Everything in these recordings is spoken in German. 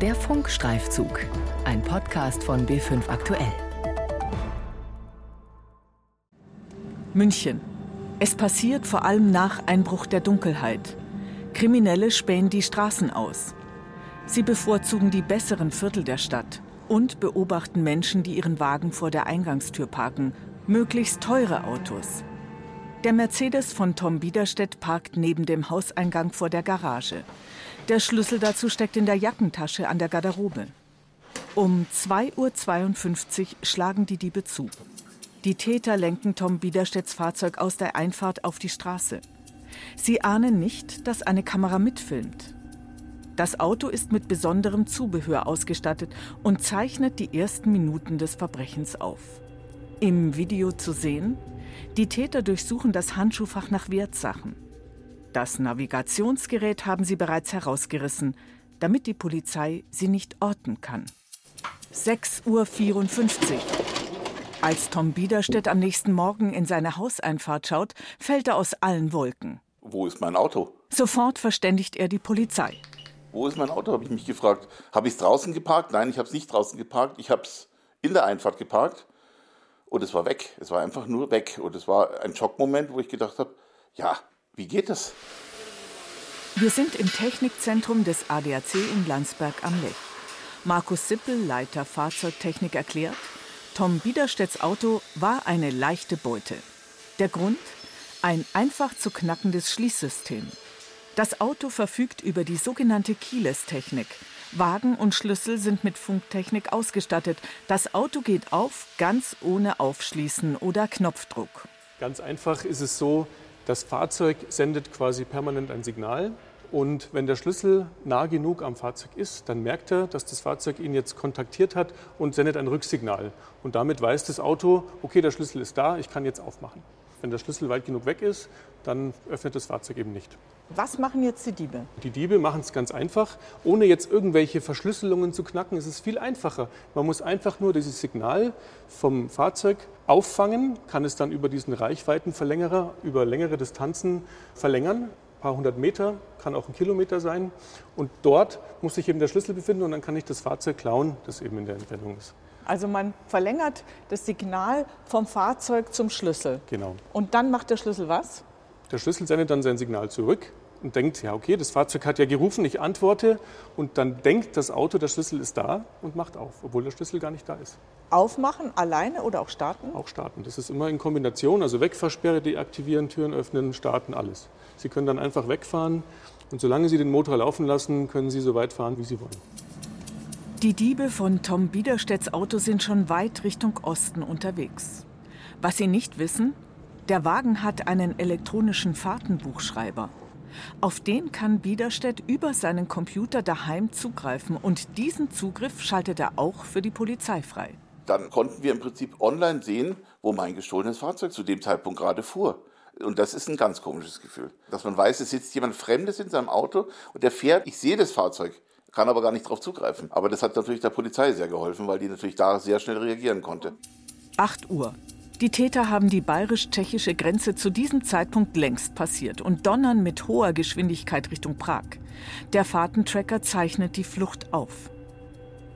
Der Funkstreifzug, ein Podcast von B5 Aktuell. München. Es passiert vor allem nach Einbruch der Dunkelheit. Kriminelle spähen die Straßen aus. Sie bevorzugen die besseren Viertel der Stadt und beobachten Menschen, die ihren Wagen vor der Eingangstür parken, möglichst teure Autos. Der Mercedes von Tom Biederstedt parkt neben dem Hauseingang vor der Garage. Der Schlüssel dazu steckt in der Jackentasche an der Garderobe. Um 2.52 Uhr schlagen die Diebe zu. Die Täter lenken Tom Biederstedts Fahrzeug aus der Einfahrt auf die Straße. Sie ahnen nicht, dass eine Kamera mitfilmt. Das Auto ist mit besonderem Zubehör ausgestattet und zeichnet die ersten Minuten des Verbrechens auf. Im Video zu sehen, die Täter durchsuchen das Handschuhfach nach Wertsachen. Das Navigationsgerät haben sie bereits herausgerissen, damit die Polizei sie nicht orten kann. 6.54 Uhr. Als Tom Biederstedt am nächsten Morgen in seine Hauseinfahrt schaut, fällt er aus allen Wolken. Wo ist mein Auto? Sofort verständigt er die Polizei. Wo ist mein Auto, habe ich mich gefragt. Habe ich es draußen geparkt? Nein, ich habe es nicht draußen geparkt. Ich habe es in der Einfahrt geparkt und es war weg. Es war einfach nur weg. Und es war ein Schockmoment, wo ich gedacht habe, ja, wie geht das? Wir sind im Technikzentrum des ADAC in Landsberg am Lech. Markus Sippel, Leiter Fahrzeugtechnik, erklärt, Tom Biederstedts Auto war eine leichte Beute. Der Grund? Ein einfach zu knackendes Schließsystem. Das Auto verfügt über die sogenannte Keyless-Technik. Wagen und Schlüssel sind mit Funktechnik ausgestattet. Das Auto geht auf, ganz ohne Aufschließen oder Knopfdruck. Ganz einfach ist es so, das Fahrzeug sendet quasi permanent ein Signal. Und wenn der Schlüssel nah genug am Fahrzeug ist, dann merkt er, dass das Fahrzeug ihn jetzt kontaktiert hat und sendet ein Rücksignal. Und damit weiß das Auto, okay, der Schlüssel ist da, ich kann jetzt aufmachen. Wenn der Schlüssel weit genug weg ist, dann öffnet das Fahrzeug eben nicht. Was machen jetzt die Diebe? Die Diebe machen es ganz einfach. Ohne jetzt irgendwelche Verschlüsselungen zu knacken, ist es viel einfacher. Man muss einfach nur dieses Signal vom Fahrzeug auffangen, kann es dann über diesen Reichweitenverlängerer, über längere Distanzen verlängern. Ein paar hundert Meter, kann auch ein Kilometer sein. Und dort muss sich eben der Schlüssel befinden und dann kann ich das Fahrzeug klauen, das eben in der Entfernung ist. Also man verlängert das Signal vom Fahrzeug zum Schlüssel. Genau. Und dann macht der Schlüssel was? Der Schlüssel sendet dann sein Signal zurück und denkt, ja, okay, das Fahrzeug hat ja gerufen, ich antworte. Und dann denkt das Auto, der Schlüssel ist da und macht auf, obwohl der Schlüssel gar nicht da ist. Aufmachen alleine oder auch starten? Auch starten. Das ist immer in Kombination. Also Wegfahrsperre deaktivieren, Türen öffnen, starten, alles. Sie können dann einfach wegfahren und solange Sie den Motor laufen lassen, können Sie so weit fahren, wie Sie wollen. Die Diebe von Tom Biederstedts Auto sind schon weit Richtung Osten unterwegs. Was sie nicht wissen, der Wagen hat einen elektronischen Fahrtenbuchschreiber. Auf den kann Biederstedt über seinen Computer daheim zugreifen und diesen Zugriff schaltet er auch für die Polizei frei. Dann konnten wir im Prinzip online sehen, wo mein gestohlenes Fahrzeug zu dem Zeitpunkt gerade fuhr. Und das ist ein ganz komisches Gefühl, dass man weiß, es sitzt jemand Fremdes in seinem Auto und der fährt, ich sehe das Fahrzeug, kann aber gar nicht darauf zugreifen. Aber das hat natürlich der Polizei sehr geholfen, weil die natürlich da sehr schnell reagieren konnte. 8 Uhr. Die Täter haben die bayerisch-tschechische Grenze zu diesem Zeitpunkt längst passiert und donnern mit hoher Geschwindigkeit Richtung Prag. Der Fahrtentracker zeichnet die Flucht auf.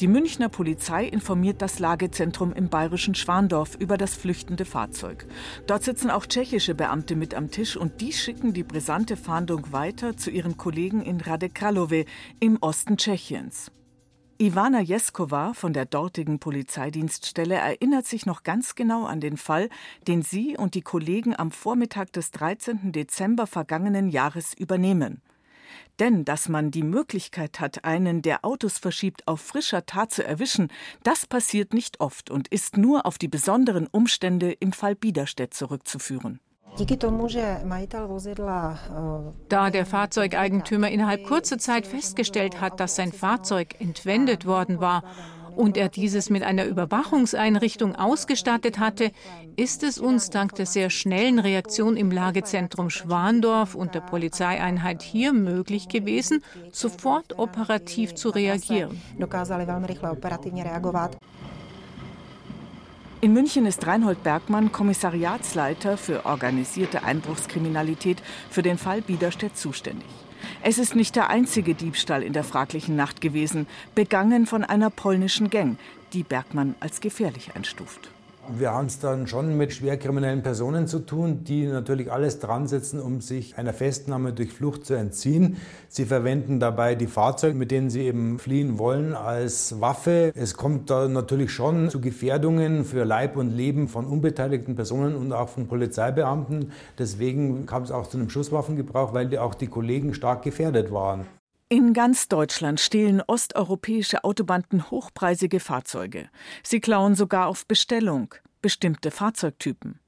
Die Münchner Polizei informiert das Lagezentrum im bayerischen Schwandorf über das flüchtende Fahrzeug. Dort sitzen auch tschechische Beamte mit am Tisch und die schicken die brisante Fahndung weiter zu ihren Kollegen in Radekalove im Osten Tschechiens. Ivana Jeskova von der dortigen Polizeidienststelle erinnert sich noch ganz genau an den Fall, den sie und die Kollegen am Vormittag des 13. Dezember vergangenen Jahres übernehmen. Denn dass man die Möglichkeit hat, einen, der Autos verschiebt, auf frischer Tat zu erwischen, das passiert nicht oft und ist nur auf die besonderen Umstände im Fall Biederstedt zurückzuführen. Da der Fahrzeugeigentümer innerhalb kurzer Zeit festgestellt hat, dass sein Fahrzeug entwendet worden war und er dieses mit einer Überwachungseinrichtung ausgestattet hatte, ist es uns dank der sehr schnellen Reaktion im Lagezentrum Schwandorf und der Polizeieinheit hier möglich gewesen, sofort operativ zu reagieren. In München ist Reinhold Bergmann Kommissariatsleiter für organisierte Einbruchskriminalität für den Fall Biederstedt zuständig. Es ist nicht der einzige Diebstahl in der fraglichen Nacht gewesen, begangen von einer polnischen Gang, die Bergmann als gefährlich einstuft. Wir haben es dann schon mit schwerkriminellen Personen zu tun, die natürlich alles dran setzen, um sich einer Festnahme durch Flucht zu entziehen. Sie verwenden dabei die Fahrzeuge, mit denen sie eben fliehen wollen, als Waffe. Es kommt da natürlich schon zu Gefährdungen für Leib und Leben von unbeteiligten Personen und auch von Polizeibeamten. Deswegen kam es auch zu einem Schusswaffengebrauch, weil auch die Kollegen stark gefährdet waren. In ganz Deutschland stehlen osteuropäische Autobanden hochpreisige Fahrzeuge. Sie klauen sogar auf Bestellung bestimmte Fahrzeugtypen.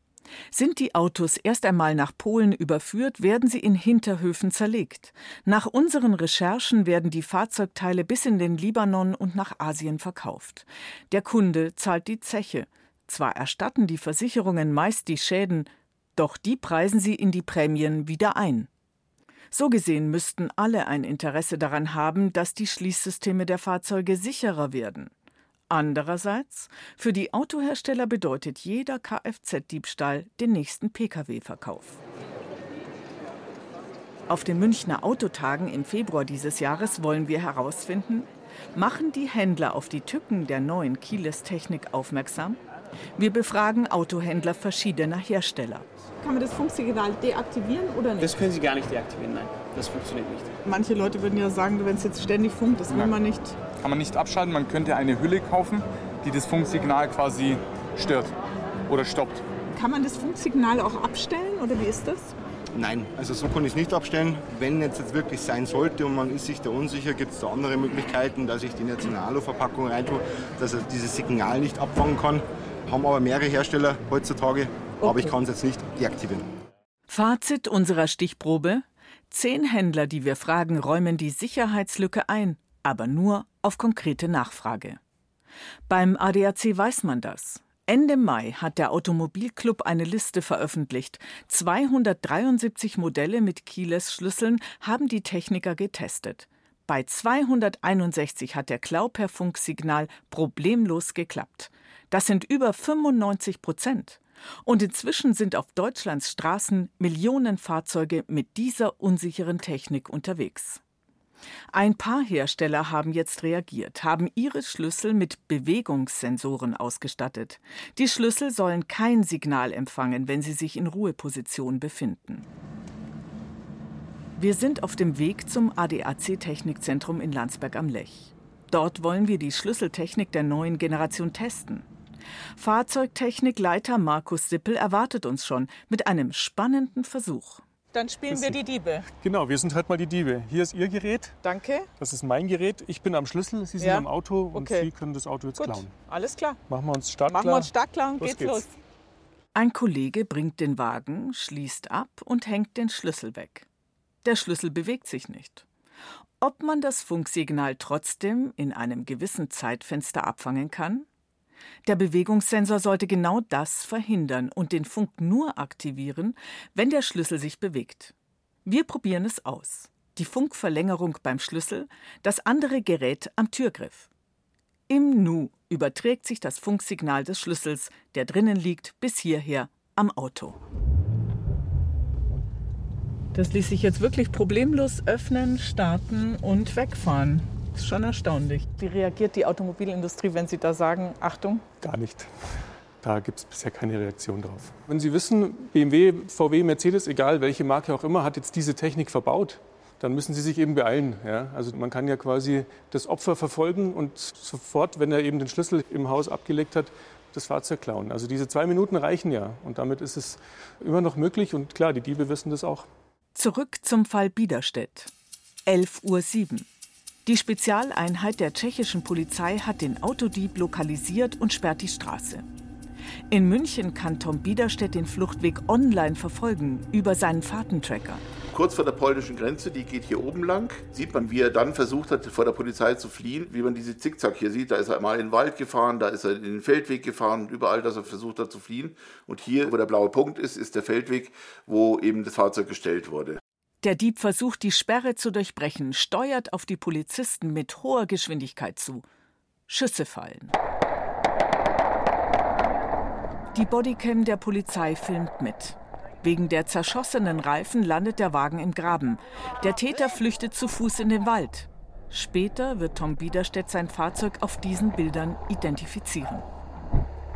Sind die Autos erst einmal nach Polen überführt, werden sie in Hinterhöfen zerlegt. Nach unseren Recherchen werden die Fahrzeugteile bis in den Libanon und nach Asien verkauft. Der Kunde zahlt die Zeche. Zwar erstatten die Versicherungen meist die Schäden, doch die preisen sie in die Prämien wieder ein. So gesehen müssten alle ein Interesse daran haben, dass die Schließsysteme der Fahrzeuge sicherer werden. Andererseits, für die Autohersteller bedeutet jeder Kfz-Diebstahl den nächsten Pkw-Verkauf. Auf den Münchner Autotagen im Februar dieses Jahres wollen wir herausfinden, machen die Händler auf die Tücken der neuen Keyless-Technik aufmerksam? Wir befragen Autohändler verschiedener Hersteller. Kann man das Funksignal deaktivieren oder nicht? Das können Sie gar nicht deaktivieren, nein. Das funktioniert nicht. Manche Leute würden ja sagen, wenn es jetzt ständig funkt, das will man nicht. Kann man nicht abschalten. Man könnte eine Hülle kaufen, die das Funksignal quasi stört oder stoppt. Kann man das Funksignal auch abstellen oder wie ist das? Nein, also so kann ich es nicht abstellen. Wenn jetzt, jetzt wirklich sein sollte und man ist sich da unsicher, gibt es da andere Möglichkeiten, dass ich den jetzt in eine Aluverpackung reintue, dass er dieses Signal nicht abfangen kann. Haben aber mehrere Hersteller heutzutage, aber ich kann es jetzt nicht deaktivieren. Fazit unserer Stichprobe: Zehn Händler, die wir fragen, räumen die Sicherheitslücke ein, aber nur auf konkrete Nachfrage. Beim ADAC weiß man das. Ende Mai hat der Automobilclub eine Liste veröffentlicht. 273 Modelle mit Keyless-Schlüsseln haben die Techniker getestet. Bei 261 hat der Klau per Funksignal problemlos geklappt. Das sind über 95 Prozent. Und inzwischen sind auf Deutschlands Straßen Millionen Fahrzeuge mit dieser unsicheren Technik unterwegs. Ein paar Hersteller haben jetzt reagiert, haben ihre Schlüssel mit Bewegungssensoren ausgestattet. Die Schlüssel sollen kein Signal empfangen, wenn sie sich in Ruheposition befinden. Wir sind auf dem Weg zum ADAC Technikzentrum in Landsberg am Lech. Dort wollen wir die Schlüsseltechnik der neuen Generation testen. Fahrzeugtechnikleiter Markus Sippel erwartet uns schon mit einem spannenden Versuch. Dann spielen wir die Diebe. Genau, wir sind halt mal die Diebe. Hier ist Ihr Gerät, Danke. das ist mein Gerät. Ich bin am Schlüssel, Sie sind Ja. am Auto und Okay. Sie können das Auto jetzt Gut, klauen. alles klar. Machen wir uns startklar. Machen wir uns stark klar und Los geht's, geht's. los. Ein Kollege bringt den Wagen, schließt ab und hängt den Schlüssel weg. Der Schlüssel bewegt sich nicht. Ob man das Funksignal trotzdem in einem gewissen Zeitfenster abfangen kann? Der Bewegungssensor sollte genau das verhindern und den Funk nur aktivieren, wenn der Schlüssel sich bewegt. Wir probieren es aus. Die Funkverlängerung beim Schlüssel, das andere Gerät am Türgriff. Im Nu überträgt sich das Funksignal des Schlüssels, der drinnen liegt, bis hierher am Auto. Das ließ sich jetzt wirklich problemlos öffnen, starten und wegfahren. Das ist schon erstaunlich. Wie reagiert die Automobilindustrie, wenn Sie da sagen, Achtung? Gar nicht. Da gibt es bisher keine Reaktion drauf. Wenn Sie wissen, BMW, VW, Mercedes, egal welche Marke auch immer, hat jetzt diese Technik verbaut, dann müssen Sie sich eben beeilen. Ja? Also man kann ja quasi das Opfer verfolgen und sofort, wenn er eben den Schlüssel im Haus abgelegt hat, das Fahrzeug klauen. Also diese zwei Minuten reichen ja. Und damit ist es immer noch möglich. Und klar, die Diebe wissen das auch. Zurück zum Fall Biederstedt. 11.07 Uhr. Die Spezialeinheit der tschechischen Polizei hat den Autodieb lokalisiert und sperrt die Straße. In München kann Tom Biederstedt den Fluchtweg online verfolgen über seinen Fahrtentracker. Kurz vor der polnischen Grenze, die geht hier oben lang, sieht man, wie er dann versucht hat, vor der Polizei zu fliehen. Wie man diese Zickzack hier sieht, da ist er mal in den Wald gefahren, da ist er in den Feldweg gefahren, überall, dass er versucht hat zu fliehen. Und hier, wo der blaue Punkt ist, ist der Feldweg, wo eben das Fahrzeug gestellt wurde. Der Dieb versucht, die Sperre zu durchbrechen, steuert auf die Polizisten mit hoher Geschwindigkeit zu. Schüsse fallen. Die Bodycam der Polizei filmt mit. Wegen der zerschossenen Reifen landet der Wagen im Graben. Der Täter flüchtet zu Fuß in den Wald. Später wird Tom Biederstedt sein Fahrzeug auf diesen Bildern identifizieren.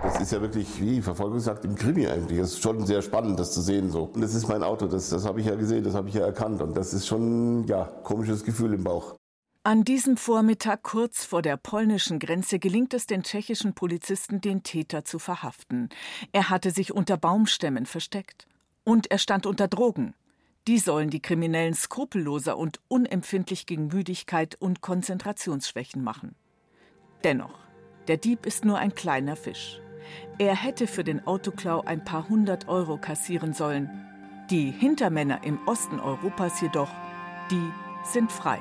Das ist ja wirklich wie Verfolgungsjagd im Krimi eigentlich. Es ist schon sehr spannend, das zu sehen so. Und das ist mein Auto, das, das habe ich ja gesehen, das habe ich ja erkannt. Und das ist schon, ja, komisches Gefühl im Bauch. An diesem Vormittag kurz vor der polnischen Grenze gelingt es den tschechischen Polizisten, den Täter zu verhaften. Er hatte sich unter Baumstämmen versteckt. Und er stand unter Drogen. Die sollen die Kriminellen skrupelloser und unempfindlich gegen Müdigkeit und Konzentrationsschwächen machen. Dennoch, der Dieb ist nur ein kleiner Fisch. Er hätte für den Autoklau ein paar hundert Euro kassieren sollen. Die Hintermänner im Osten Europas jedoch, die sind frei.